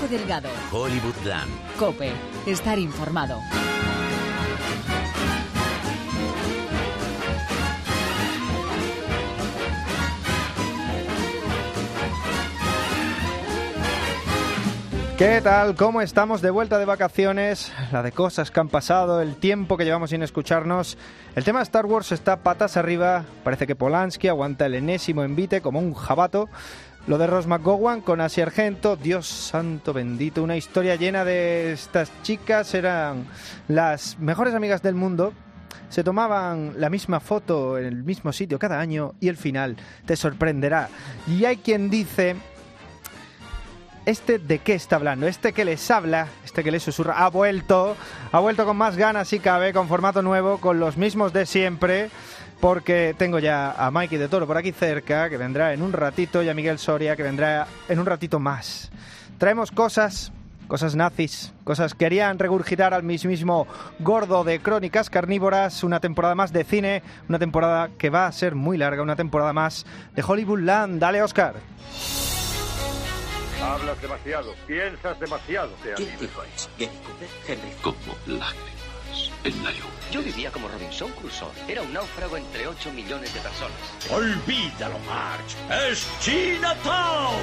Paco Delgado. Hollywoodland. Cope. Estar informado. ¿Qué tal? ¿Cómo estamos de vuelta de vacaciones? La de cosas que han pasado, el tiempo que llevamos sin escucharnos. El tema de Star Wars está patas arriba. Parece que Polanski aguanta el enésimo envite como un jabato. Lo de Ross McGowan con Asia Argento, Dios santo bendito, una historia llena de estas chicas, eran las mejores amigas del mundo, se tomaban la misma foto en el mismo sitio cada año y el final te sorprenderá. Y hay quien dice este de qué está hablando, este que les habla, este que les susurra, ha vuelto, ha vuelto con más ganas si cabe, con formato nuevo, con los mismos de siempre, porque tengo ya a Mikey de Toro por aquí cerca, que vendrá en un ratito, y a Miguel Soria, que vendrá en un ratito más. Traemos cosas, cosas nazis, cosas que querían regurgitar al mismísimo gordo de Crónicas Carnívoras, una temporada más de cine, una temporada que va a ser muy larga, una temporada más de Hollywoodland. Dale, Oscar. Hablas demasiado, piensas demasiado. Te ¿Quién animo. dijo eso? Gary Cooper, Henry. como lágrimas Yo vivía como Robinson Crusoe. Era un náufrago entre 8 millones de personas. Olvídalo, Marge. Es Chinatown.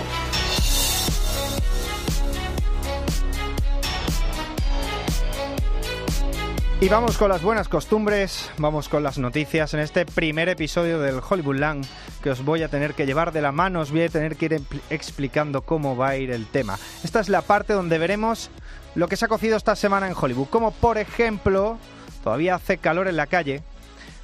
Y vamos con las buenas costumbres, vamos con las noticias en este primer episodio del Hollywoodland que os voy a tener que llevar de la mano, os voy a tener que ir explicando cómo va a ir el tema. Esta es la parte donde veremos lo que se ha cocido esta semana en Hollywood, como por ejemplo, todavía hace calor en la calle,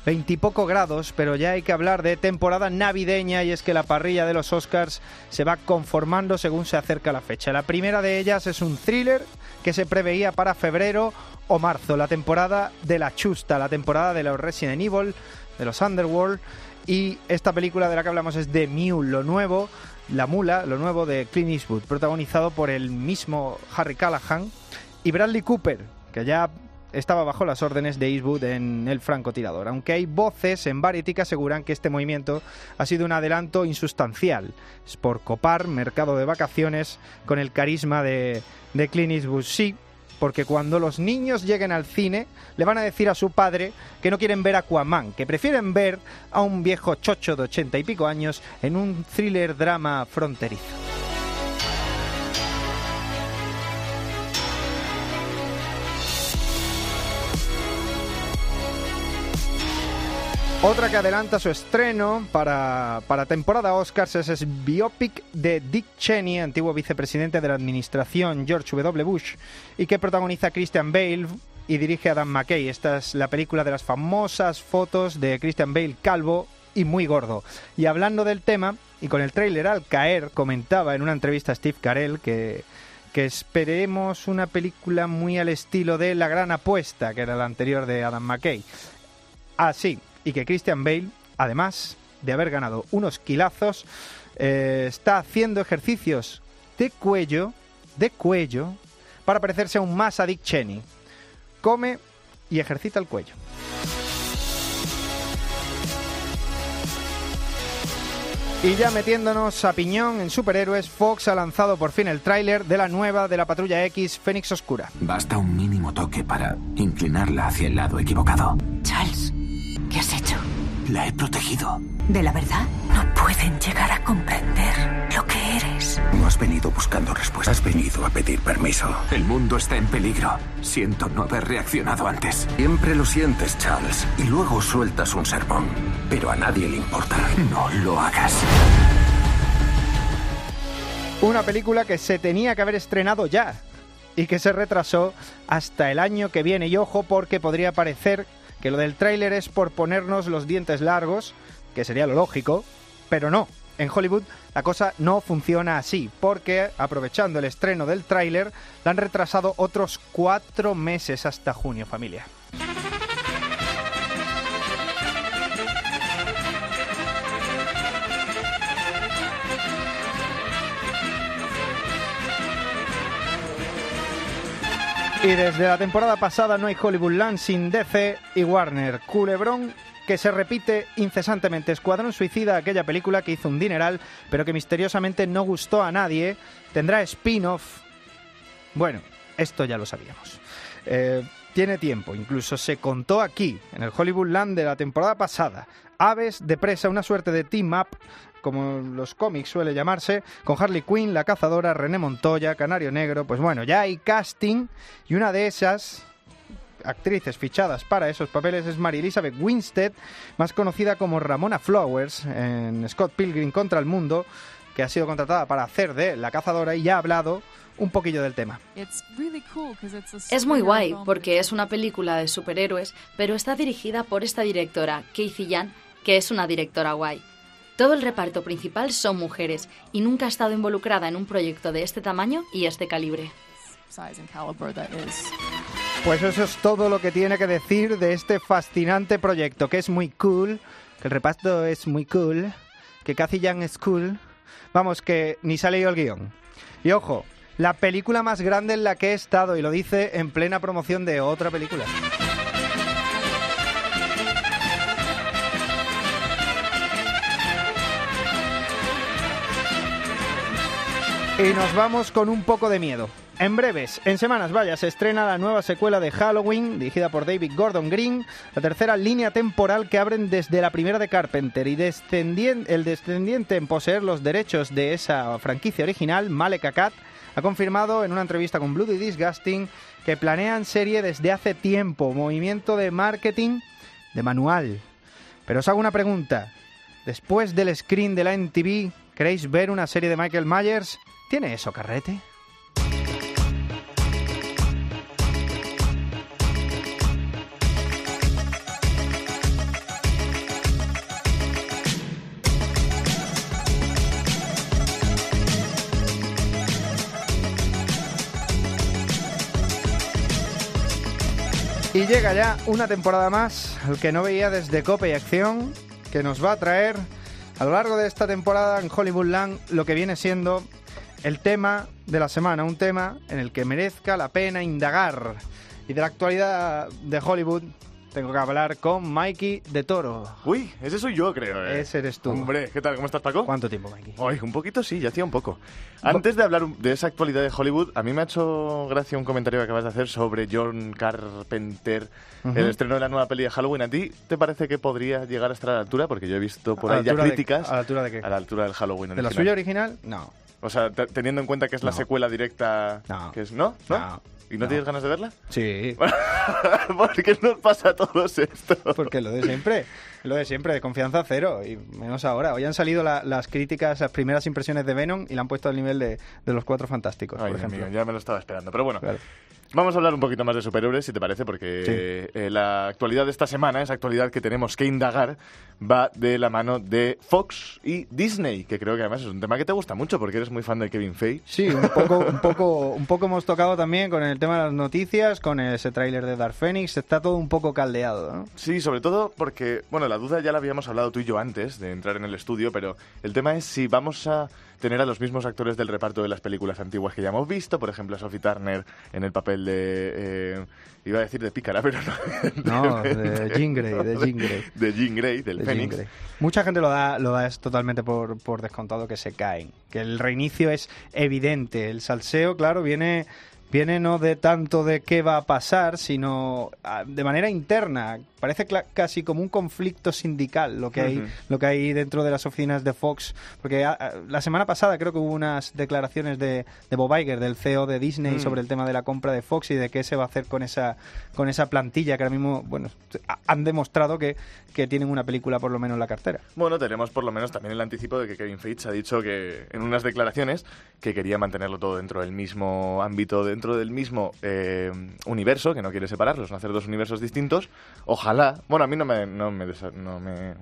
veintipoco grados, pero ya hay que hablar de temporada navideña y es que la parrilla de los Oscars se va conformando según se acerca la fecha. La primera de ellas es un thriller que se preveía para febrero o marzo, la temporada de la chusta, la temporada de los Resident Evil, de los Underworld y esta película de la que hablamos es The Mule, lo nuevo, La Mula, lo nuevo de Clint Eastwood, protagonizado por el mismo Harry Callahan y Bradley Cooper, que ya estaba bajo las órdenes de Eastwood en El francotirador, aunque hay voces en Variety que aseguran que este movimiento ha sido un adelanto insustancial. Es por copar mercado de vacaciones con el carisma de, de Clint Eastwood. Sí, porque cuando los niños lleguen al cine le van a decir a su padre que no quieren ver Aquaman, que prefieren ver a un viejo chocho de ochenta y pico años en un thriller drama fronterizo. Otra que adelanta su estreno para, para temporada Oscars es, es biopic de Dick Cheney, antiguo vicepresidente de la administración George W. Bush, y que protagoniza Christian Bale y dirige Adam McKay. Esta es la película de las famosas fotos de Christian Bale calvo y muy gordo. Y hablando del tema, y con el tráiler al caer, comentaba en una entrevista a Steve Carell que que esperemos una película muy al estilo de La Gran Apuesta, que era la anterior de Adam McKay. Así, y que Christian Bale, además de haber ganado unos kilazos, eh, está haciendo ejercicios de cuello, de cuello, para parecerse aún más a Dick Cheney. Come y ejercita el cuello. Y ya metiéndonos a piñón en superhéroes, Fox ha lanzado por fin el tráiler de la nueva de la Patrulla X Fénix Oscura. Basta un mínimo toque para inclinarla hacia el lado equivocado. Charles, ¿qué has hecho? La he protegido. ¿De la verdad? No pueden llegar a comprender lo que eres. No has venido buscando respuestas, has venido a pedir permiso. El mundo está en peligro. Siento no haber reaccionado antes. Siempre lo sientes, Charles, y luego sueltas un sermón. Pero a nadie le importa. No lo hagas. Una película que se tenía que haber estrenado ya y que se retrasó hasta el año que viene. Y ojo porque podría parecer que lo del tráiler es por ponernos los dientes largos, que sería lo lógico, pero no. En Hollywood la cosa no funciona así, porque aprovechando el estreno del tráiler, la han retrasado otros cuatro meses hasta junio, familia. Y desde la temporada pasada no hay Hollywoodland sin DC y Warner. Culebrón que se repite incesantemente. Escuadrón Suicida, aquella película que hizo un dineral, pero que misteriosamente no gustó a nadie, tendrá spin-off Bueno, esto ya lo sabíamos. Eh, tiene tiempo, incluso se contó aquí, en el Hollywoodland de la temporada pasada. Aves de presa, una suerte de team-up como los cómics suele llamarse, con Harley Quinn, la cazadora, René Montoya, Canario Negro. Pues bueno, ya hay casting y una de esas actrices fichadas para esos papeles es Mary Elizabeth Winstead, más conocida como Ramona Flowers en Scott Pilgrim contra el Mundo, que ha sido contratada para hacer de la cazadora y ya ha hablado un poquillo del tema. Es muy guay porque es una película de superhéroes, pero está dirigida por esta directora, Casey Yan, que es una directora guay. Todo el reparto principal son mujeres y nunca ha estado involucrada en un proyecto de este tamaño y este calibre. Pues eso es todo lo que tiene que decir de este fascinante proyecto, que es muy cool, que el reparto es muy cool, que Cathy Young es cool. Vamos, que ni se ha leído el guion. Y ojo, la película más grande en la que he estado, y lo dice en plena promoción de otra película. Y nos vamos con un poco de miedo. En breves, en semanas, vaya, se estrena la nueva secuela de Halloween, dirigida por David Gordon Green, la tercera línea temporal que abren desde la primera de Carpenter y el descendiente en poseer los derechos de esa franquicia original, Malek Akkad, ha confirmado en una entrevista con Bloody Disgusting que planean serie desde hace tiempo, movimiento de marketing de manual. Pero os hago una pregunta. Después del screen de la NTV, ¿queréis ver una serie de Michael Myers? ¿Tiene eso, carrete? Y llega ya una temporada más, el que no veía desde Copa y Acción, que nos va a traer a lo largo de esta temporada en Hollywoodland lo que viene siendo el tema de la semana, un tema en el que merezca la pena indagar. Y de la actualidad de Hollywood tengo que hablar con Mikey de Toro. Uy, ese soy yo, creo. ¿eh? Ese eres tú. Hombre, ¿qué tal? ¿Cómo estás, Paco? ¿Cuánto tiempo, Mikey? Uy, un poquito sí, ya hacía un poco. Antes de hablar de esa actualidad de Hollywood, a mí me ha hecho gracia un comentario que acabas de hacer sobre John Carpenter, el estreno de la nueva peli de Halloween. ¿A ti te parece que podría llegar a estar a la altura? Porque yo he visto por ahí ya críticas. ¿A la altura de qué? A la altura del Halloween ¿De la suya original? No. O sea, teniendo en cuenta que es la secuela directa. No. Que es, ¿no? ¿No? ¿Y no, tienes ganas de verla? Sí. ¿Por qué nos pasa a todos esto? Porque lo de siempre, lo de siempre, de confianza cero, y menos ahora. Hoy han salido las críticas, las primeras impresiones de Venom y la han puesto al nivel de, los cuatro fantásticos, por ejemplo. ya me lo estaba esperando, pero bueno. Vamos a hablar un poquito más de superhéroes, si te parece, porque eh, la actualidad de esta semana, esa actualidad que tenemos que indagar, va de la mano de Fox y Disney, que creo que además es un tema que te gusta mucho porque eres muy fan de Kevin Feige. Sí, un poco, un poco, un poco hemos tocado también con el tema de las noticias, con ese tráiler de Dark Phoenix, está todo un poco caldeado, ¿no? Sí, sobre todo porque, bueno, la duda ya la habíamos hablado tú y yo antes de entrar en el estudio, pero el tema es si vamos a tener a los mismos actores del reparto de las películas antiguas que ya hemos visto, por ejemplo a Sophie Turner en el papel de... Eh, iba a decir de Pícara, pero no. No, de Jean Grey, de Jean Grey. De Jean Grey, del Fénix. Mucha gente lo da, lo da es totalmente por, por descontado que se caen, que el reinicio es evidente, el salseo, claro, viene viene no de tanto de qué va a pasar, sino ah, de manera interna. Parece casi como un conflicto sindical lo que hay lo que hay dentro de las oficinas de Fox, porque ah, ah, la semana pasada creo que hubo unas declaraciones de, de Bob Iger, del CEO de Disney, mm. sobre el tema de la compra de Fox y de qué se va a hacer con esa con esa plantilla que ahora mismo, bueno, han demostrado que, que tienen una película por lo menos en la cartera. Bueno, tenemos por lo menos también el anticipo de que Kevin Feige ha dicho que en unas declaraciones que quería mantenerlo todo dentro del mismo ámbito, dentro dentro del mismo eh, universo, que no quiere separarlos, no hacer dos universos distintos. Ojalá, bueno, a mí no me, no me, no me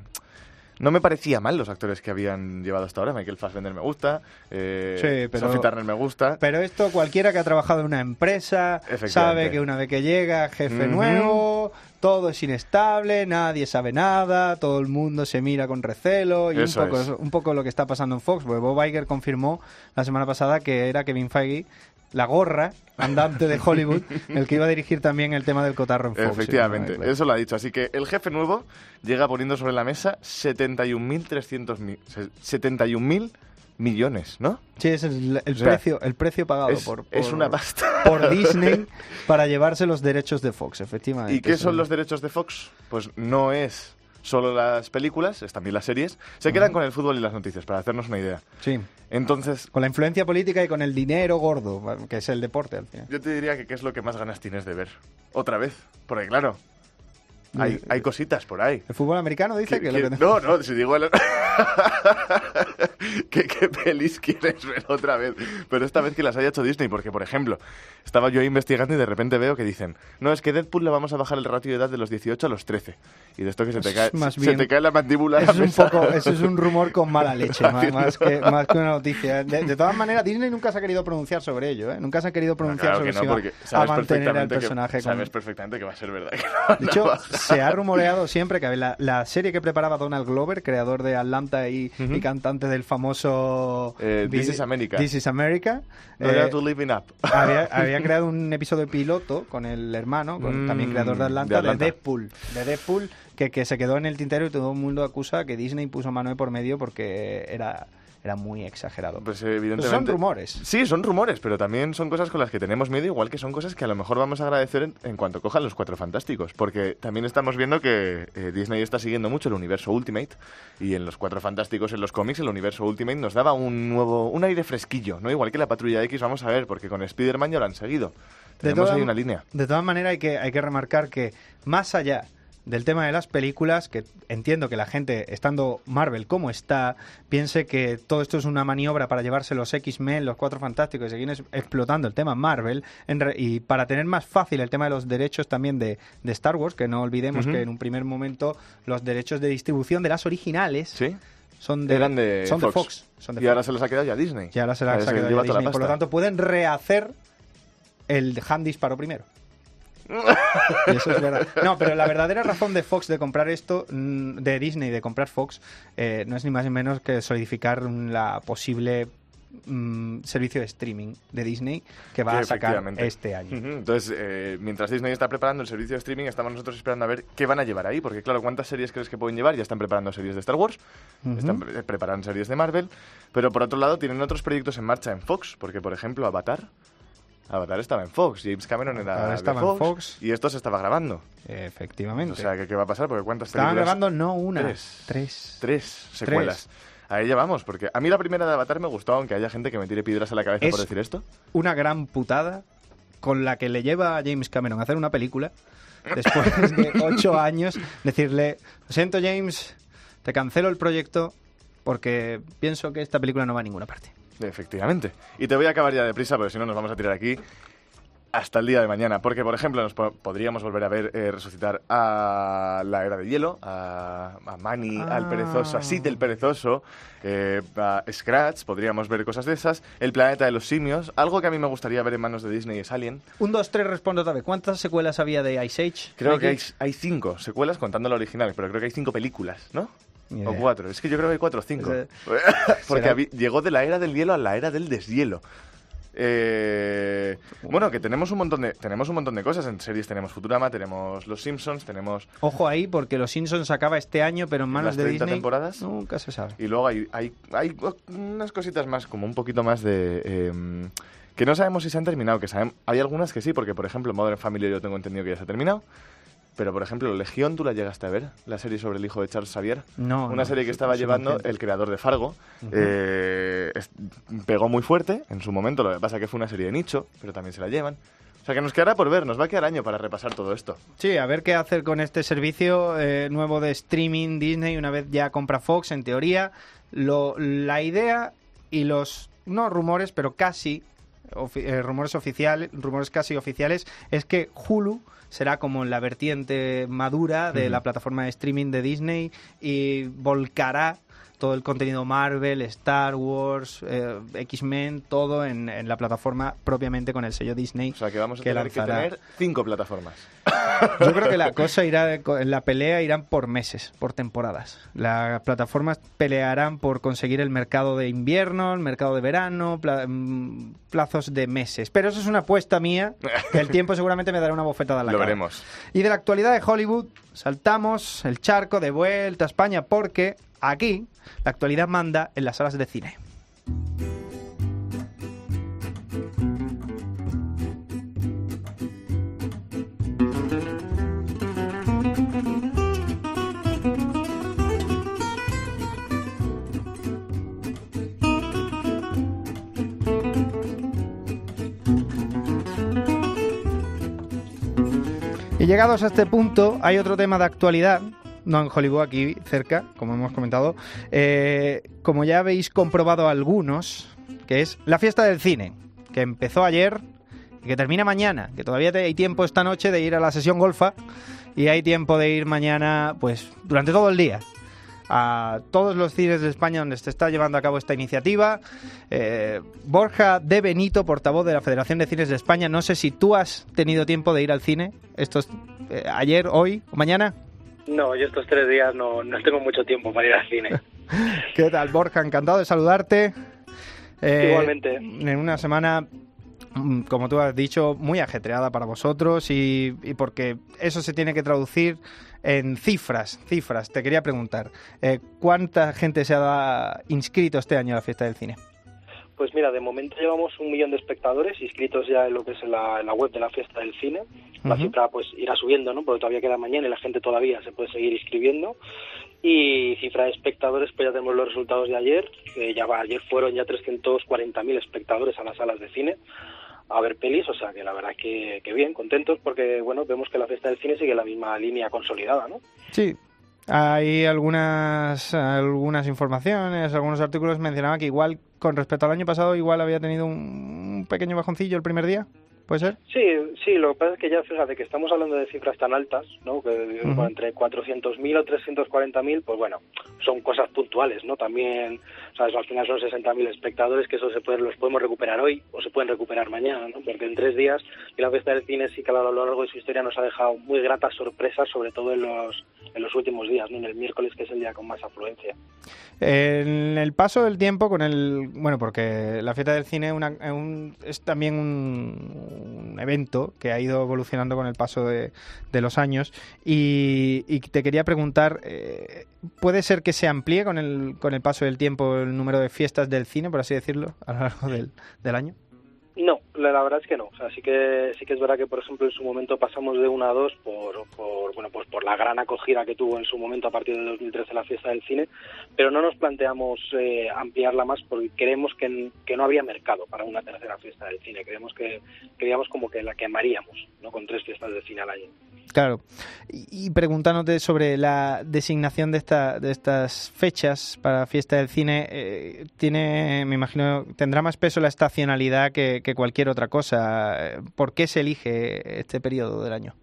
no me parecía mal los actores que habían llevado hasta ahora. Michael Fassbender me gusta, eh, Sophie Turner me gusta. Pero esto cualquiera que ha trabajado en una empresa sabe que una vez que llega jefe nuevo, todo es inestable, nadie sabe nada, todo el mundo se mira con recelo y un poco, un poco lo que está pasando en Fox. Bob Iger confirmó la semana pasada que era Kevin Feige la gorra andante de Hollywood, el que iba a dirigir también el tema del cotarro en Fox. Efectivamente, eso lo ha dicho. Así que el jefe nuevo llega poniendo sobre la mesa 71.300 71.000 millones, ¿no? Sí, es el, precio, el precio pagado por, es una pasta. por Disney para llevarse los derechos de Fox, efectivamente. ¿Y qué son los derechos de Fox? Pues no es solo las películas, es también las series, se quedan con el fútbol y las noticias, para hacernos una idea. Sí. Entonces... Con la influencia política y con el dinero gordo, que es el deporte al final. Yo te diría que qué es lo que más ganas tienes de ver. Otra vez. Porque claro, hay, hay, cositas por ahí. ¿El fútbol americano dice que, No, no, si digo... El... ¿Qué, ¿Qué, pelis quieres ver otra vez? Pero esta vez que las haya hecho Disney, porque, por ejemplo, estaba yo investigando y de repente veo que dicen, no, es que Deadpool le vamos a bajar el ratio de edad de los 18 a los 13. Y de esto que se te, cae, se te cae la mandíbula. Eso, es un poco, eso es un rumor con mala leche, más, que, más que una noticia. De, todas maneras, Disney nunca se ha querido pronunciar sobre ello, ¿eh? Nunca se ha querido pronunciar sobre no, si va a mantener al personaje. Que, Sabes perfectamente que va a ser verdad. de hecho, se ha rumoreado siempre que la, la, serie que preparaba Donald Glover, creador de Atlanta y, y cantante del famoso... Eh, This is America. This is America. Eh, to living up. Había, había, creado un episodio piloto con el hermano, con, también mm, creador de Atlanta, de, Deadpool. De Deadpool, que, que se quedó en el tintero y todo el mundo acusa que Disney puso mano de por medio porque era era muy exagerado. Pues evidentemente. son rumores. Sí, son rumores, pero también son cosas con las que tenemos miedo, igual que son cosas que a lo mejor vamos a agradecer en, cuanto cojan los cuatro fantásticos. Porque también estamos viendo que eh, Disney está siguiendo mucho el universo Ultimate. Y en los cuatro fantásticos, en los cómics, el universo Ultimate nos daba un nuevo. un aire fresquillo, ¿no? Igual que la patrulla X, vamos a ver, porque con Spider-Man ya lo han seguido. Tenemos ahí una línea. De todas maneras, hay que, hay que remarcar que más allá del tema de las películas, que entiendo que la gente, estando Marvel como está, piense que todo esto es una maniobra para llevarse los X-Men, los Cuatro Fantásticos y seguir explotando el tema Marvel, y para tener más fácil el tema de los derechos también de, Star Wars, que no olvidemos que en un primer momento los derechos de distribución de las originales... Son de, Eran de, son Fox. y ahora se los ha quedado ya Disney. Y ahora se los ha quedado ya Disney. Por lo tanto, pueden rehacer el hand disparo primero. eso es verdad. No, pero la verdadera razón de Fox de comprar esto, mm, de Disney de comprar Fox, eh, no es ni más ni menos que solidificar la posible mm, servicio de streaming de Disney que va a sacar este año. Entonces, eh, mientras Disney está preparando el servicio de streaming, estamos nosotros esperando a ver qué van a llevar ahí, porque claro, ¿cuántas series crees que pueden llevar? Ya están preparando series de Star Wars, están preparando series de Marvel, pero por otro lado tienen otros proyectos en marcha en Fox, porque por ejemplo Avatar Avatar estaba en Fox, James Cameron era de Fox, en Fox, y esto se estaba grabando. Efectivamente. O sea, ¿qué, va a pasar? Porque ¿cuántas Estaban grabando no una, tres. Tres. Tres secuelas. Ahí ya vamos, porque a mí la primera de Avatar me gustó, aunque haya gente que me tire piedras a la cabeza por decir esto. una gran putada con la que le lleva a James Cameron a hacer una película después de ocho años, decirle, lo siento James, te cancelo el proyecto porque pienso que esta película no va a ninguna parte. Efectivamente. Y te voy a acabar ya deprisa, porque si no nos vamos a tirar aquí hasta el día de mañana. Porque, por ejemplo, nos podríamos volver a ver eh, resucitar a la era de hielo, a, a Manny, al perezoso, a Sid el perezoso, eh, a Scratch, podríamos ver cosas de esas. El planeta de los simios, algo que a mí me gustaría ver en manos de Disney es Alien. Un, dos, tres, respondo otra vez. ¿Cuántas secuelas había de Ice Age? Creo que hay, hay, cinco secuelas contando la original, pero creo que hay cinco películas, ¿no? O cuatro. Es que yo creo que hay cuatro o cinco. Porque llegó de la era del hielo a la era del deshielo. Eh, bueno, que tenemos un montón de tenemos un montón de cosas en series. Tenemos Futurama, tenemos Los Simpsons, tenemos. Ojo ahí, porque Los Simpsons acaba este año, pero en manos de Disney. temporadas. Nunca se sabe. Y luego hay, hay, hay unas cositas más, como un poquito más de. Em, que no sabemos si se han terminado. Que saben, hay algunas que sí, porque por ejemplo, Modern Family yo tengo entendido que ya se ha terminado. Pero, por ejemplo, Legión, ¿tú la llegaste a ver? La serie sobre el hijo de Charles Xavier. No. Una serie que estaba llevando el creador de Fargo. Eh, pegó muy fuerte en su momento, lo que pasa es que fue una serie de nicho, pero también se la llevan. O sea que nos quedará por ver, nos va a quedar año para repasar todo esto. Sí, a ver qué hacer con este servicio eh, nuevo de streaming Disney una vez ya compra Fox, en teoría. Lo, la idea y los, no rumores, pero casi, eh, rumores oficiales, rumores casi oficiales, es que Hulu será como la vertiente madura de la plataforma de streaming de Disney y volcará todo el contenido Marvel, Star Wars, eh, X-Men, todo en, la plataforma propiamente con el sello Disney. O sea que vamos a tener que tener cinco plataformas. Yo creo que la cosa irá, la pelea irán por meses, por temporadas. Las plataformas pelearán por conseguir el mercado de invierno, el mercado de verano, mm, plazos de meses. Pero eso es una apuesta mía, que el tiempo seguramente me dará una bofetada a la Lo cara. veremos. Y de la actualidad de Hollywood, saltamos el charco de vuelta a España porque Aquí, la actualidad manda en las salas de cine. Y llegados a este punto, hay otro tema de actualidad no en Hollywood, aquí cerca, como hemos comentado, eh, como ya habéis comprobado algunos, que es la fiesta del cine, que empezó ayer y que termina mañana, que todavía hay tiempo esta noche de ir a la sesión golfa y hay tiempo de ir mañana, pues durante todo el día a todos los cines de España donde se está llevando a cabo esta iniciativa. Eh, Borja de Benito, portavoz de la Federación de Cines de España, no sé si tú has tenido tiempo de ir al cine, estos, eh, ayer, hoy o mañana. No, yo estos tres días no, no tengo mucho tiempo para ir al cine. ¿Qué tal, Borja? Encantado de saludarte. Eh, Igualmente. En una semana, mm, como tú has dicho, muy ajetreada para vosotros y, y porque eso se tiene que traducir en cifras. Cifras. Te quería preguntar, eh, ¿cuánta gente se ha inscrito este año a la fiesta del cine? Pues mira, de momento llevamos un millón de espectadores inscritos ya en lo que es la, la web de la fiesta del cine. La cifra pues irá subiendo, ¿no? Porque todavía queda mañana y la gente todavía se puede seguir inscribiendo. Y cifra de espectadores, pues ya tenemos los resultados de ayer. Que ya va, ayer fueron ya 340.000 espectadores a las salas de cine a ver pelis, o sea que la verdad que, que bien, contentos porque bueno, vemos que la fiesta del cine sigue la misma línea consolidada, ¿no? Sí, hay algunas, algunas informaciones, algunos artículos mencionaban que igual con respecto al año pasado igual había tenido un pequeño bajoncillo el primer día. ¿Puede ser? Sí, sí, lo que pasa es que ya, fíjate, que estamos hablando de cifras tan altas, ¿no? Que entre 400.000 o 340.000, pues bueno, son cosas puntuales, ¿no? También, ¿sabes? Al final son 60.000 espectadores que eso se puede, los podemos recuperar hoy o se pueden recuperar mañana, ¿no? Porque en tres días, y la fiesta del cine sí que a lo largo de su historia nos ha dejado muy gratas sorpresas, sobre todo en los, en los últimos días, ¿no? En el miércoles, que es el día con más afluencia. En el paso del tiempo con el... Bueno, porque la fiesta del cine es también un, evento que ha ido evolucionando con el paso de, los años y, te quería preguntar, eh, ¿puede ser que se amplíe con el, con el paso del tiempo el número de fiestas del cine, por así decirlo, a lo largo del, del año? No, la, verdad es que no. O sea, sí que sí que es verdad que por ejemplo en su momento pasamos de una a dos por, por bueno pues por la gran acogida que tuvo en su momento a partir de 2013 la fiesta del cine, pero no nos planteamos eh, ampliarla más porque creemos que, que, no había mercado para una tercera fiesta del cine. Creemos que creíamos como que la quemaríamos, no con tres fiestas del cine al año. Claro. Y, preguntándote sobre la designación de, esta, de estas fechas para fiesta del cine, eh, tiene, me imagino, tendrá más peso la estacionalidad que, cualquier otra cosa. ¿Por qué se elige este periodo del año?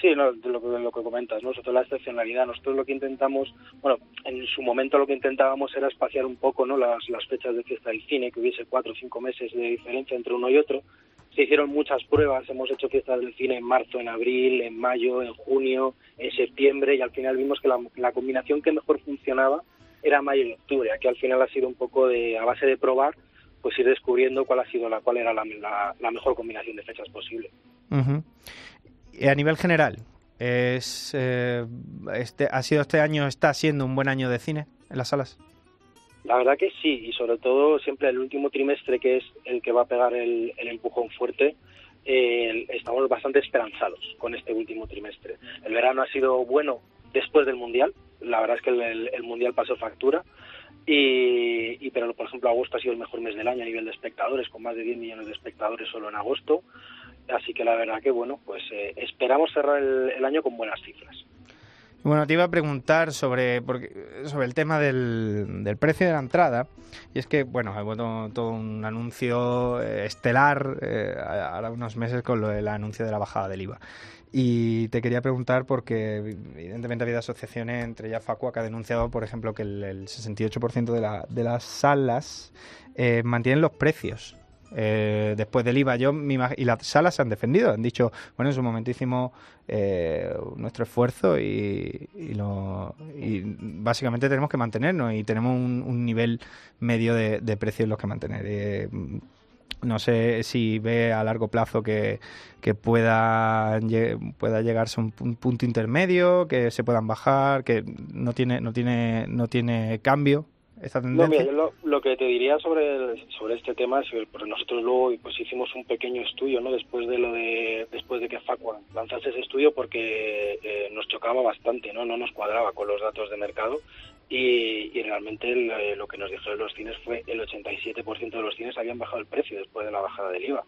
Sí, no, lo, que, lo que comentas, ¿no? sobre la estacionalidad. Nosotros lo que intentamos, bueno, en su momento lo que intentábamos era espaciar un poco ¿no? las, las fechas de fiesta del cine, que hubiese cuatro o cinco meses de diferencia entre uno y otro se hicieron muchas pruebas, hemos hecho fiestas del cine en marzo, en abril, en mayo, en junio, en septiembre y al final vimos que la, combinación que mejor funcionaba era mayo y octubre. Aquí al final ha sido un poco de a base de probar, pues ir descubriendo cuál ha sido la cuál era la, mejor combinación de fechas posible. Y a nivel general, es eh, este ha sido este año está siendo un buen año de cine en las salas. La verdad que sí, y sobre todo siempre el último trimestre, que es el que va a pegar el, empujón fuerte, estamos bastante esperanzados con este último trimestre. El verano ha sido bueno después del Mundial, la verdad es que el, Mundial pasó factura, y, pero por ejemplo agosto ha sido el mejor mes del año a nivel de espectadores, con más de 10 millones de espectadores solo en agosto, así que la verdad que bueno, pues eh, esperamos cerrar el año con buenas cifras. Bueno, te iba a preguntar sobre, sobre el tema del, precio de la entrada. Y es que, bueno, ha todo un anuncio eh, estelar eh, ahora unos meses con lo del anuncio de la bajada del IVA. Y te quería preguntar porque evidentemente ha habido asociaciones, entre ellas Facua, que ha denunciado, por ejemplo, que el, 68% de, la, de las salas eh, mantienen los precios eh, después del IVA. Yo y las salas se han defendido, han dicho, bueno, en su momento hicimos eh, nuestro esfuerzo y, básicamente tenemos que mantenernos y tenemos un, nivel medio de, precios en los que mantener. Eh, no sé si ve a largo plazo que, pueda llegarse a un, punto intermedio, que se puedan bajar, que no tiene, no tiene, no tiene cambio esta tendencia? No, lo, que te diría sobre, sobre este tema es que nosotros luego pues hicimos un pequeño estudio, ¿no? Después de lo de después de que Facua lanzase ese estudio porque eh, nos chocaba bastante, ¿no? No nos cuadraba con los datos de mercado y, realmente eh, lo que nos dijeron los cines fue el 87% de los cines habían bajado el precio después de la bajada del IVA.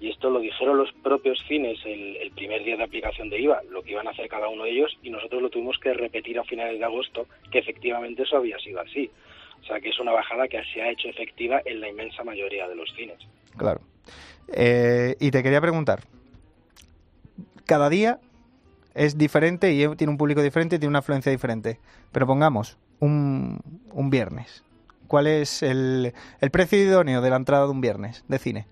Y esto lo dijeron los propios cines el, el, primer día de aplicación de IVA, lo que iban a hacer cada uno de ellos, y nosotros lo tuvimos que repetir a finales de agosto, que efectivamente eso había sido así. O sea, que es una bajada que se ha hecho efectiva en la inmensa mayoría de los cines. Claro. Eh, y te quería preguntar, cada día es diferente y tiene un público diferente y tiene una afluencia diferente. Pero pongamos, un, un viernes. ¿Cuál es el, el precio idóneo de la entrada de un viernes de cine?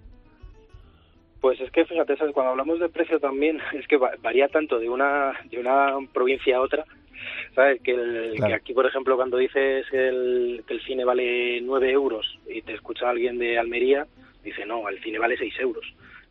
Pues es que fíjate, cuando hablamos de precio también es que varía tanto de una de una provincia a otra, ¿sabes? Que, que aquí, por ejemplo, cuando dices que el, que el cine vale 9 euros y te escucha alguien de Almería, dice no, el cine vale 6 euros.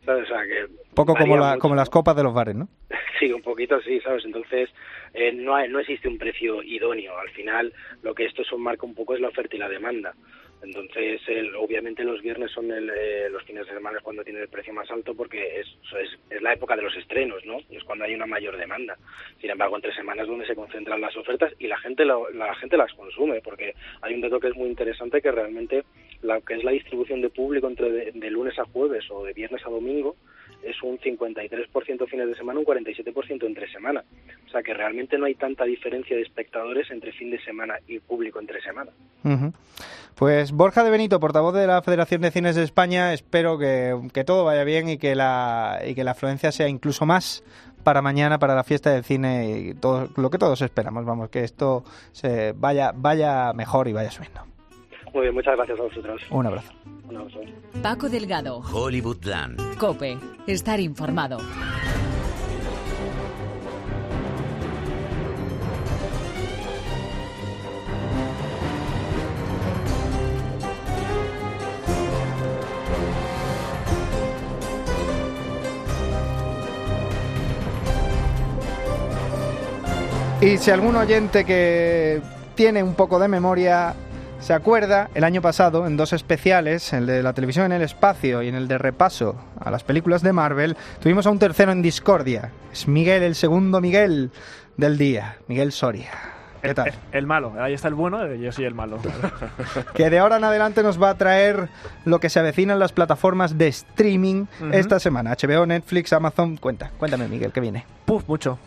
¿sabes? O sea, que Poco como, la, como las copas de los bares, ¿no? Sí, un poquito así, ¿sabes? Entonces, eh, no, no existe un precio idóneo. Al final, lo que esto son marca un poco es la oferta y la demanda. Entonces, el, obviamente los viernes son el, eh, los fines de semana cuando tiene el precio más alto porque es, es, la época de los estrenos, ¿no? Y es cuando hay una mayor demanda. Sin embargo, entre semanas donde se concentran las ofertas y la gente lo, la gente las consume porque hay un dato que es muy interesante que realmente la que es la distribución de público entre de lunes a jueves o de viernes a domingo es un 53% fines de semana, un 47% entre semana. O sea que realmente no hay tanta diferencia de espectadores entre fin de semana y público entre semana. Pues Borja de Benito, portavoz de la Federación de Cines de España, espero que, que, todo vaya bien y que, la, y que la afluencia sea incluso más para mañana, para la fiesta del cine y todo lo que todos esperamos. Vamos, que esto se vaya, vaya mejor y vaya subiendo. Muy bien, muchas gracias a vosotros. Un abrazo. Un abrazo. Paco Delgado. Hollywoodland. Cope. Estar informado. Y si algún oyente que tiene un poco de memoria se acuerda, el año pasado, en dos especiales, el de la televisión en el espacio y en el de repaso a las películas de Marvel, tuvimos a un tercero en discordia. Es Miguel, el segundo Miguel del día, Miguel Soria. ¿Qué tal? El, malo, ahí está el bueno, yo soy el malo. que de ahora en adelante nos va a traer lo que se avecina en las plataformas de streaming esta semana. HBO, Netflix, Amazon. Cuenta, cuéntame, Miguel, ¿qué viene? Puf, mucho.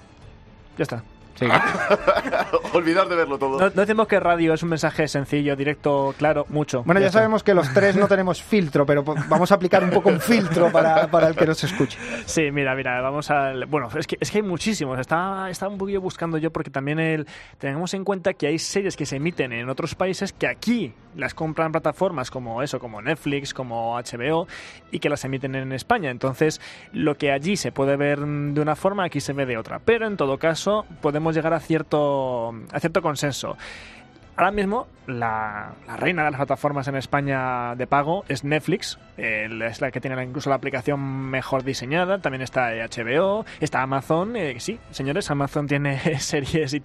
Ya está. Olvidar de verlo todo. No, decimos que radio es un mensaje sencillo, directo, claro, mucho. Bueno, ya, sabemos que los tres no tenemos filtro, pero vamos a aplicar un poco un filtro para, para el que nos escuche. Sí, mira, mira, vamos al... Bueno, es que, es que hay muchísimos. Estaba, estaba un poquillo buscando yo porque también el, tenemos en cuenta que hay series que se emiten en otros países que aquí las compran plataformas como eso, como Netflix, como HBO, y que las emiten en España. Entonces, lo que allí se puede ver de una forma, aquí se ve de otra. Pero en todo caso, podemos llegar a cierto, a cierto consenso. Ahora mismo, la, reina de las plataformas en España de pago es Netflix. es la que tiene incluso la aplicación mejor diseñada. También está HBO, está Amazon. Eh, sí, señores, Amazon tiene series y,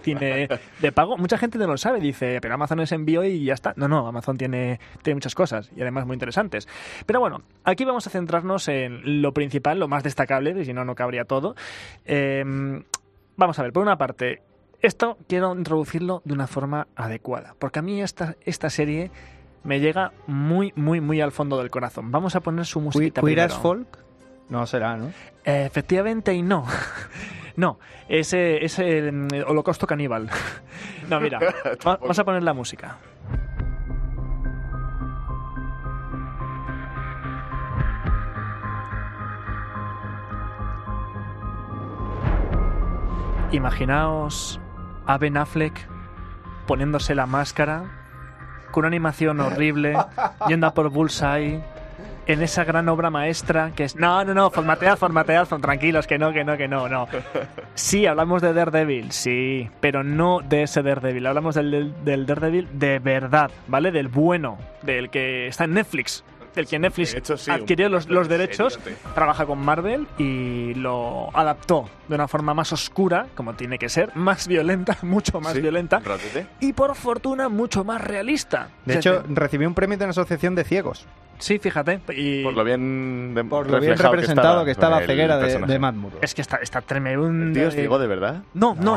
cine de pago. Mucha gente no lo sabe. Dice, pero Amazon es envío y ya está. No, no, Amazon tiene, tiene muchas cosas y además muy interesantes. Pero bueno, aquí vamos a centrarnos en lo principal, lo más destacable, si no, no cabría todo. Eh, vamos a ver, por una parte, esto quiero introducirlo de una forma adecuada, porque a mí esta, esta serie me llega muy, muy, muy al fondo del corazón. Vamos a poner su música. ¿Queer folk? No será, ¿no? efectivamente y no. no, es, es el mm, holocausto caníbal. no, mira, vamos a poner la música. Imaginaos a Ben Affleck poniéndose la máscara, con una animación horrible, yendo a por Bullseye, en esa gran obra maestra que es... No, no, no, formatead, formatead, tranquilos, que no, que no, que no, no. Sí, hablamos de Daredevil, sí, pero no de ese Daredevil, hablamos del, del Daredevil de verdad, ¿vale? Del bueno, del que está en Netflix, del que Netflix adquirió los, los derechos, trabaja con Marvel y lo adaptó de una forma más oscura, como tiene que ser, más violenta, mucho más violenta, y por fortuna mucho más realista. De hecho, recibió un premio de una asociación de ciegos. Sí, fíjate. Y por lo bien, por lo bien representado que está, la ceguera de, de Matt Es que está, está tremendo. tío es ciego de verdad? No, no,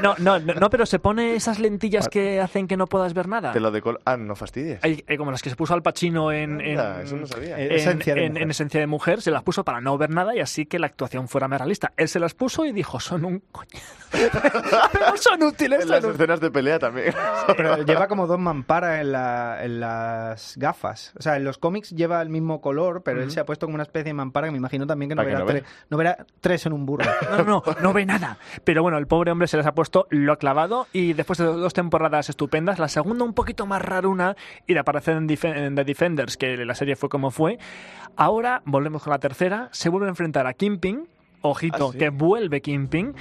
no, no, no, pero se pone esas lentillas que hacen que no puedas ver nada. Te lo de Ah, no fastidies. Hay, como las que se puso Al Pacino en, en, eso no sabía. En, esencia de en, Esencia de Mujer, se las puso para no ver nada y así que la actuación fuera más realista. Él se las puso y dijo, son un coño. pero son útiles. En las escenas de pelea también. pero lleva como dos mamparas en, la, en las gafas. O sea, en los cómics lleva el mismo color, pero él se ha puesto como una especie de mampara que me imagino también que no, verá, no, verá, tres en un burro. No, no, no, ve nada. Pero bueno, el pobre hombre se les ha puesto, lo ha clavado y después de dos temporadas estupendas, la segunda un poquito más raruna y de aparecer en, The Defenders, que la serie fue como fue, ahora volvemos con la tercera, se vuelve a enfrentar a Kimping, ojito, ah, que vuelve Kimping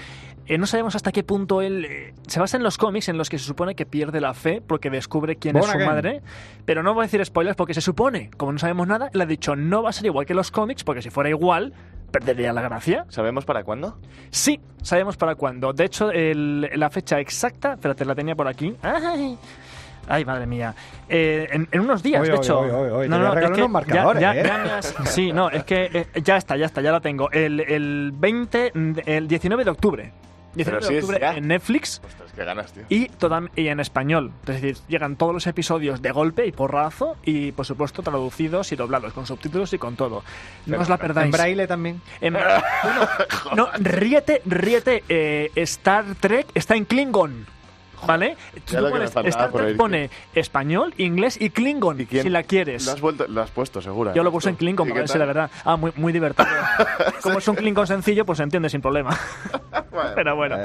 eh, no sabemos hasta qué punto él eh, se basa en los cómics en los que se supone que pierde la fe porque descubre quién es su madre. Pero no voy a decir spoilers porque se supone, como no sabemos nada, le ha dicho no va a ser igual que los cómics porque si fuera igual perdería la gracia. ¿Sabemos para cuándo? Sí, sabemos para cuándo. De hecho, la fecha exacta, espérate, la tenía por aquí. ¡Ay! Ay, madre mía. Eh, en, unos días, de hecho. no, no, es que marcadores, ya, ¿eh? sí, no, es que ya está, ya está, ya la tengo. El, el 20, el 19 de octubre. 19 de octubre en Netflix. Y, y en español. Es decir, llegan todos los episodios de golpe y porrazo y, por supuesto, traducidos y doblados, con subtítulos y con todo. No os la perdáis. ¿En braille también? no, ríete, ríete. Eh, Star Trek está en Klingon. ¿Vale? Star Trek pone español, inglés y Klingon, si la quieres. Lo has, vuelto, lo has puesto, seguro. Yo lo puse en Klingon, para la verdad. Ah, muy, muy divertido. Como es un Klingon sencillo, pues se entiende sin problema. pero bueno.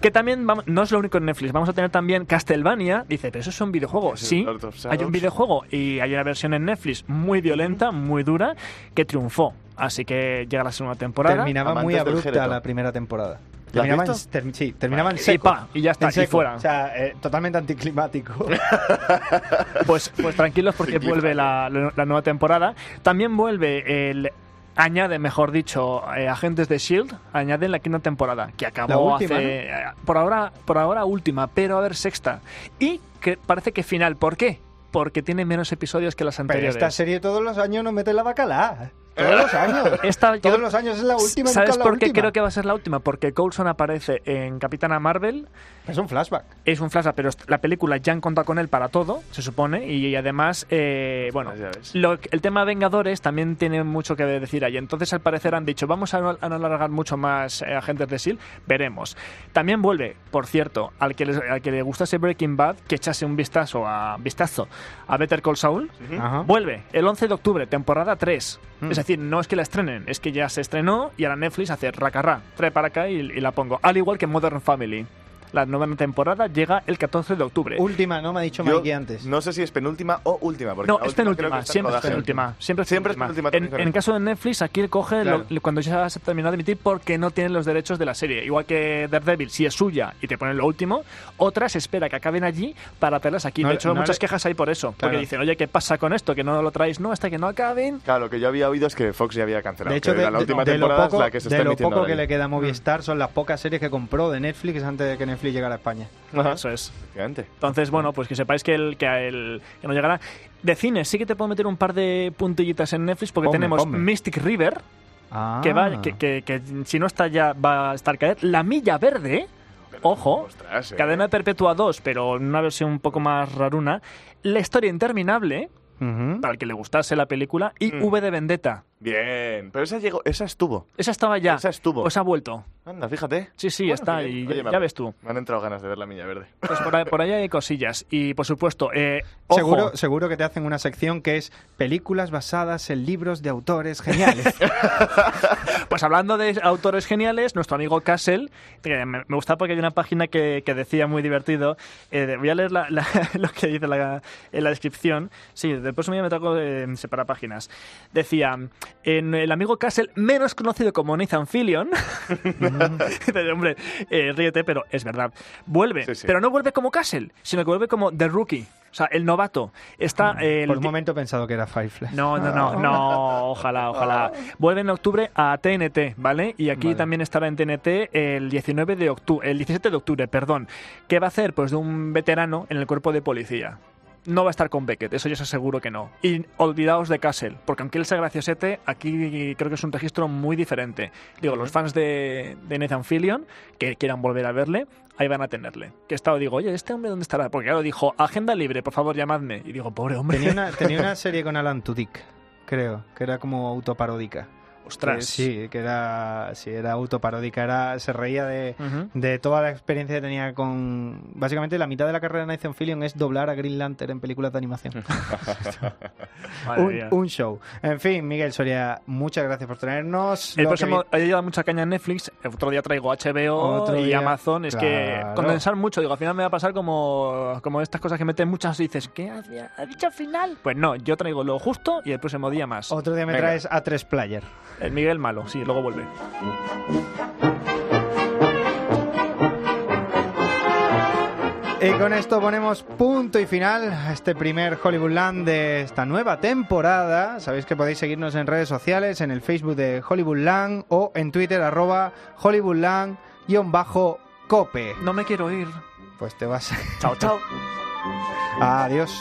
Que también, no es lo único en Netflix, vamos a tener también Castlevania. Dice, pero eso es un videojuego. Sí, hay un videojuego y hay una versión en Netflix muy violenta, muy dura, que triunfó. Así que llega la segunda temporada. Terminaba muy abrupta la primera temporada. Terminaban, sí, terminaban y ya está, y fuera. O sea, eh, totalmente anticlimático. pues, pues tranquilos porque vuelve la, nueva temporada. También vuelve el añade, mejor dicho, eh, agentes de Shield, añade la quinta temporada, que acabó hace eh, por ahora, por ahora última, pero a ver sexta. Y que parece que final, ¿por qué? Porque tiene menos episodios que las anteriores. Pero esta serie todos los años no mete la bacala. Todos los años. Todos los años es la última. ¿Sabes por qué creo que va a ser la última? Porque Coulson aparece en Capitana Marvel. Es un flashback. Es un flashback, pero la película ya han contado con él para todo, se supone. Y además, eh, bueno, el tema Vengadores también tiene mucho que decir ahí. Entonces, al parecer, han dicho, vamos a no, alargar mucho más eh, Agentes de S.H.I.E.L.D., veremos. También vuelve, por cierto, al que, al que le gustase Breaking Bad, que echase un vistazo a, vistazo a Better Call Saul, vuelve el 11 de octubre, temporada 3. Es decir, no es que la estrenen, es que ya se estrenó y ahora Netflix hace racarra, trae para acá y, y la pongo. Al igual que Modern Family. La nueva temporada llega el 14 de octubre. Última, ¿no? Me ha dicho Mikey antes. No sé si es penúltima o última. no, es penúltima. Siempre es penúltima. Siempre es penúltima. En, el caso de Netflix, aquí coge cuando ya se ha terminado de emitir porque no tienen los derechos de la serie. Igual que Daredevil, si es suya y te ponen lo último, otras espera que acaben allí para tenerlas aquí. de hecho, muchas quejas hay por eso. Porque dicen, oye, ¿qué pasa con esto? Que no lo traéis, no, hasta que no acaben. Claro, lo que yo había oído es que Fox ya había cancelado. De hecho, de, la última temporada lo poco, que se de lo poco que le queda a Movistar son las pocas series que compró de Netflix antes de que Netflix llegara a España. Eso es. Entonces, bueno, pues que sepáis que el que, el, que nos llegará. De cine, sí que te puedo meter un par de puntillitas en Netflix porque tenemos Mystic River, que, va, que, que, si no está ya va a estar caer. La Milla Verde, ojo, eh. Cadena Perpetua 2, pero en una versión un poco más raruna. La historia interminable, para el que le gustase la película, y mm. V de Vendetta. Bien, pero esa llegó, esa estuvo. Esa estaba ya. Esa estuvo. Pues ha vuelto. Anda, fíjate. Sí, sí, está. Y ya, ves tú. Me han entrado ganas de ver la Milla Verde. Pues por ahí, hay cosillas. Y por supuesto, eh, Seguro, seguro que te hacen una sección que es películas basadas en libros de autores geniales. pues hablando de autores geniales, nuestro amigo Castle, me, gusta porque hay una página que, decía muy divertido. Eh, voy a leer lo que dice en la descripción. Sí, después me trago en separar páginas. Decía en el amigo Castle, menos conocido como Nathan Fillion. Hombre, eh, ríete, pero es verdad. Vuelve, pero no vuelve como Castle, sino que vuelve como The Rookie. O sea, el novato está... El Por un momento he pensado que era Firefly. No, no, no, no, ojalá, ojalá. Vuelve en octubre a TNT, ¿vale? Y aquí también estará en TNT el 19 de octubre, el 17 de octubre, perdón. ¿Qué va a hacer? Pues de un veterano en el cuerpo de policía no va a estar con Beckett, eso yo os aseguro que no. Y olvidaos de Castle, porque aunque él sea graciosete, aquí creo que es un registro muy diferente. Digo, los fans de, de Nathan Fillion que quieran volver a verle, ahí van a tenerle. Que estado digo, oye, ¿este hombre dónde estará? Porque claro, dijo, agenda libre, por favor, llamadme. Y digo, pobre hombre. Tenía una, tenía una serie con Alan Tudyk, creo, que era como autoparódica. Ostras. sí, que era, sí, era autoparódica, era, se reía de, de, toda la experiencia que tenía con... Básicamente la mitad de la carrera de Nathan Fillion es doblar a Green Lantern en películas de animación. un, show. En fin, Miguel Soria, muchas gracias por tenernos. El próximo, he llevado mucha caña en Netflix, otro día traigo HBO y Amazon, es que condensar mucho, digo, al final me va a pasar como, como estas cosas que meten muchas y dices, ¿qué ha dicho al final? Pues no, yo traigo lo justo y el próximo día más. Otro día me traes a tres player. El Miguel malo, sí, luego vuelve. Y con esto ponemos punto y final a este primer Hollywoodland de esta nueva temporada. Sabéis que podéis seguirnos en redes sociales, en el Facebook de Hollywoodland o en Twitter arroba Hollywoodland-cope. No me quiero ir. Pues te vas. Chao, chao. Adiós.